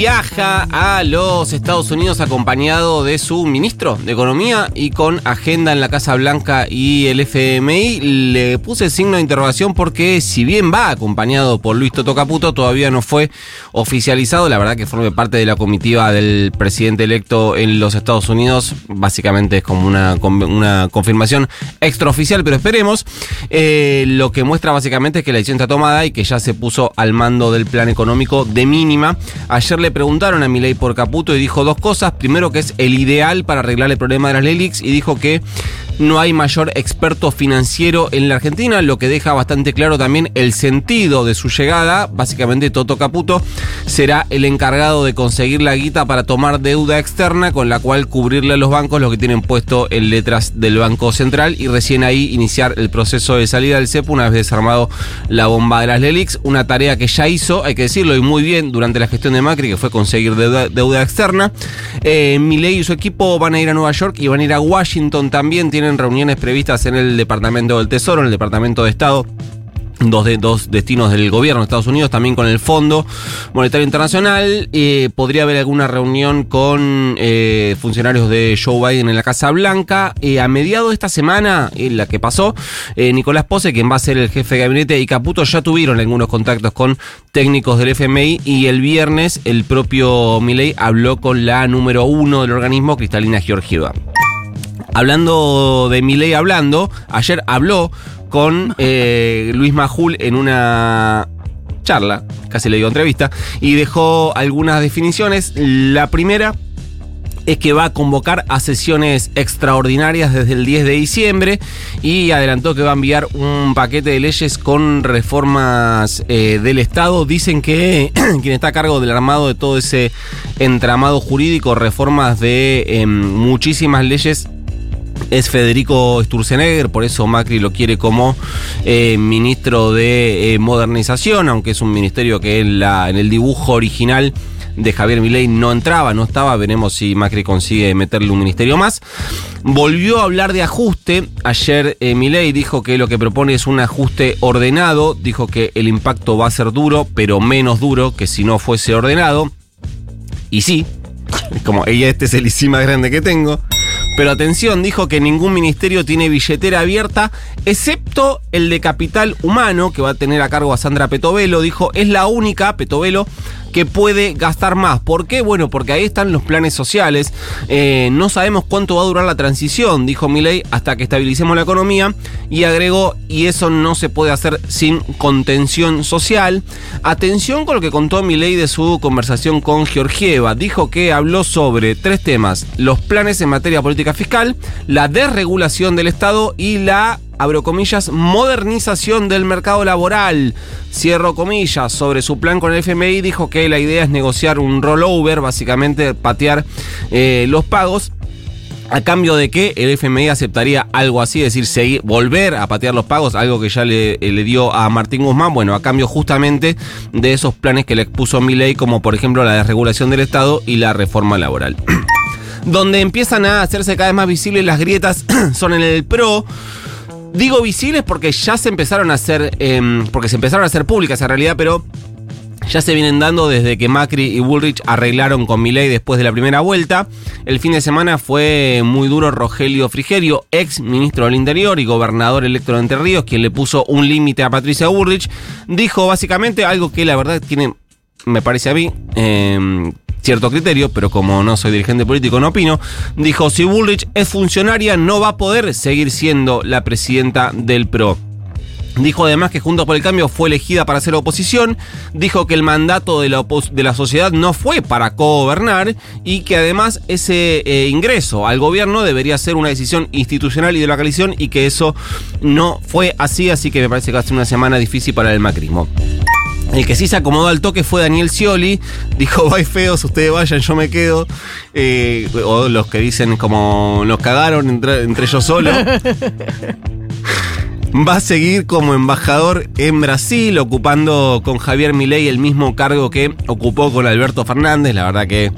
viaja a los Estados Unidos acompañado de su ministro de Economía y con agenda en la Casa Blanca y el FMI. Le puse signo de interrogación porque si bien va acompañado por Luis Toto todavía no fue oficializado. La verdad que forme parte de la comitiva del presidente electo en los Estados Unidos. Básicamente es como una, una confirmación extraoficial, pero esperemos. Eh, lo que muestra básicamente es que la decisión está tomada y que ya se puso al mando del plan económico de mínima. Ayer le preguntaron a Milei por Caputo y dijo dos cosas. Primero que es el ideal para arreglar el problema de las LELIX y dijo que no hay mayor experto financiero en la Argentina, lo que deja bastante claro también el sentido de su llegada. Básicamente Toto Caputo será el encargado de conseguir la guita para tomar deuda externa con la cual cubrirle a los bancos lo que tienen puesto en letras del Banco Central y recién ahí iniciar el proceso de salida del CEPO una vez desarmado la bomba de las LELIX, una tarea que ya hizo, hay que decirlo, y muy bien durante la gestión de Macri, que fue conseguir deuda, externa. Eh, y su equipo van a ir a Nueva York y van a ir a Washington también, reuniones previstas en el Departamento del Tesoro, en el Departamento de Estado dos, de, dos destinos del gobierno de Estados Unidos, también con el Fondo Monetario Internacional. Eh, podría haber alguna reunión con eh, funcionarios de Joe Biden en la Casa Blanca. Eh, a mediados de esta semana, en la que pasó, Nicolás Pose, quien va a ser el jefe de gabinete, y Caputo ya tuvieron algunos contactos con técnicos del FMI y el viernes el propio Milley habló con la número uno del organismo, Cristalina Georgieva. Hablando de Milei hablando, ayer habló con eh, Luis Majul en una charla, casi le digo entrevista, y dejó algunas definiciones. La primera es que va a convocar a sesiones extraordinarias desde el 10 de diciembre y adelantó que va a enviar un paquete de leyes con reformas eh, del Estado. Dicen que quien está a cargo del armado de todo ese entramado jurídico, reformas de eh, muchísimas leyes es Federico Sturzenegger, por eso Macri lo quiere como eh, ministro de eh, modernización, aunque es un ministerio que en, la, en el dibujo original de Javier Milei no entraba, no estaba, veremos si Macri consigue meterle un ministerio más. Volvió a hablar de ajuste, ayer eh, Milei dijo que lo que propone es un ajuste ordenado, dijo que el impacto va a ser duro, pero menos duro que si no fuese ordenado. Y sí, como ella este es el más grande que tengo. Pero atención, dijo que ningún ministerio tiene billetera abierta, excepto el de capital humano, que va a tener a cargo a Sandra Petovelo. Dijo, es la única, Petovelo, que puede gastar más. ¿Por qué? Bueno, porque ahí están los planes sociales. Eh, no sabemos cuánto va a durar la transición, dijo Milei, hasta que estabilicemos la economía. Y agregó, y eso no se puede hacer sin contención social. Atención con lo que contó Milei de su conversación con Georgieva. Dijo que habló sobre tres temas: los planes en materia política fiscal, la desregulación del Estado y la abro comillas, modernización del mercado laboral. Cierro comillas, sobre su plan con el FMI dijo que la idea es negociar un rollover, básicamente patear eh, los pagos. A cambio de que el FMI aceptaría algo así, es decir, volver a patear los pagos, algo que ya le, le, dio a Martín Guzmán, bueno, a cambio justamente de esos planes que le expuso ley, como por ejemplo la desregulación del Estado y la reforma laboral. Donde empiezan a hacerse cada vez más visibles las grietas son en el PRO. Digo visibles porque ya se empezaron a hacer, eh, porque se empezaron a hacer públicas en realidad, pero ya se vienen dando desde que Macri y Bullrich arreglaron con Milei después de la primera vuelta. El fin de semana fue muy duro Rogelio Frigerio, ex ministro del Interior y gobernador electo de Entre Ríos, quien le puso un límite a Patricia Bullrich. Dijo básicamente algo que la verdad tiene, me parece a mí, eh, cierto criterio, pero como no soy dirigente político no opino, dijo, si Bullrich es funcionaria no va a poder seguir siendo la presidenta del PRO. Dijo además que Juntos por el Cambio fue elegida para ser oposición, dijo que el mandato de la, sociedad no fue para gobernar y que además ese eh, ingreso al gobierno debería ser una decisión institucional y de la coalición y que eso no fue así, así que me parece que va a ser una semana difícil para el macrismo. El que sí se acomodó al toque fue Daniel Scioli. Dijo, bye feos, ustedes vayan, yo me quedo. Eh, o los que dicen como nos cagaron entre, entre ellos solos. Va a seguir como embajador en Brasil, ocupando con Javier Milei el mismo cargo que ocupó con Alberto Fernández. La verdad que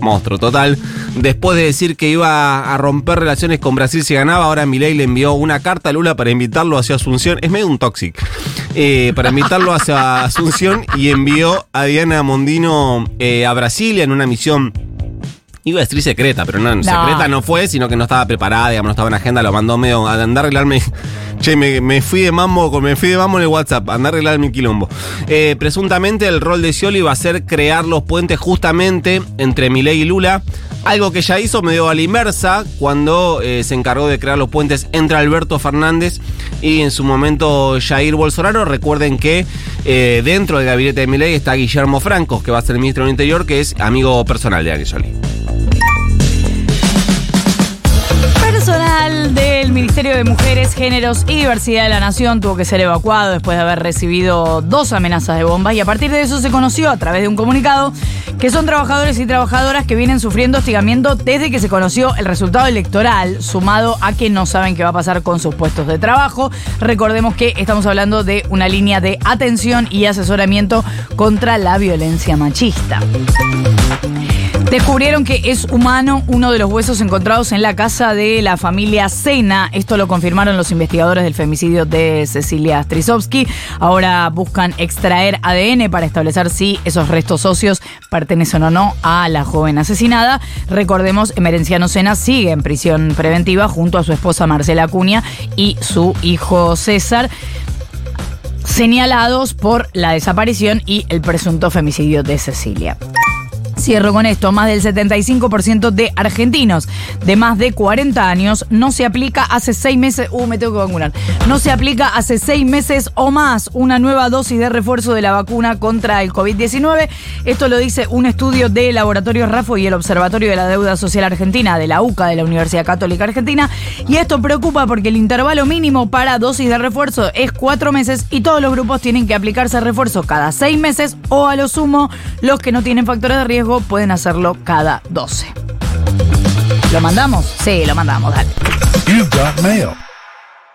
monstruo total. Después de decir que iba a romper relaciones con Brasil si ganaba, ahora Milei le envió una carta a Lula para invitarlo hacia Asunción. Es medio un tóxico. Eh, para invitarlo hacia Asunción y envió a Diana Mondino eh, a Brasilia en una misión Iba a decir secreta, pero no, secreta no fue, sino que no estaba preparada, digamos, no estaba en agenda, lo mandó medio a andar a arreglarme. Che, me, fui de mambo, me fui de mambo en el WhatsApp, andar a arreglar mi quilombo. Eh, presuntamente el rol de Scioli va a ser crear los puentes justamente entre Milei y Lula. Algo que ya hizo medio a la inversa cuando eh, se encargó de crear los puentes entre Alberto Fernández y en su momento Jair Bolsonaro. Recuerden que eh, dentro del gabinete de Milei está Guillermo Franco, que va a ser el ministro del Interior, que es amigo personal de Ari Personal del Ministerio de Mujeres, Géneros y Diversidad de la Nación tuvo que ser evacuado después de haber recibido dos amenazas de bombas y a partir de eso se conoció a través de un comunicado que son trabajadores y trabajadoras que vienen sufriendo hostigamiento desde que se conoció el resultado electoral, sumado a que no saben qué va a pasar con sus puestos de trabajo. Recordemos que estamos hablando de una línea de atención y asesoramiento contra la violencia machista. Descubrieron que es humano uno de los huesos encontrados en la casa de la familia Sena. Esto lo confirmaron los investigadores del femicidio de Cecilia Strisovsky. Ahora buscan extraer ADN para establecer si esos restos óseos pertenecen o no a la joven asesinada. Recordemos, Emerenciano Sena sigue en prisión preventiva junto a su esposa Marcela Acuña y su hijo César señalados por la desaparición y el presunto femicidio de Cecilia. Cierro con esto, más del 75% de argentinos de más de 40 años no se aplica hace seis meses, uh, me tengo que vacunar, no se aplica hace seis meses o más una nueva dosis de refuerzo de la vacuna contra el COVID-19. Esto lo dice un estudio de Laboratorio Rafo y el Observatorio de la Deuda Social Argentina de la UCA de la Universidad Católica Argentina. Y esto preocupa porque el intervalo mínimo para dosis de refuerzo es cuatro meses y todos los grupos tienen que aplicarse refuerzo cada seis meses o a lo sumo los que no tienen factores de pueden hacerlo cada 12. ¿Lo mandamos? Sí, lo mandamos, dale.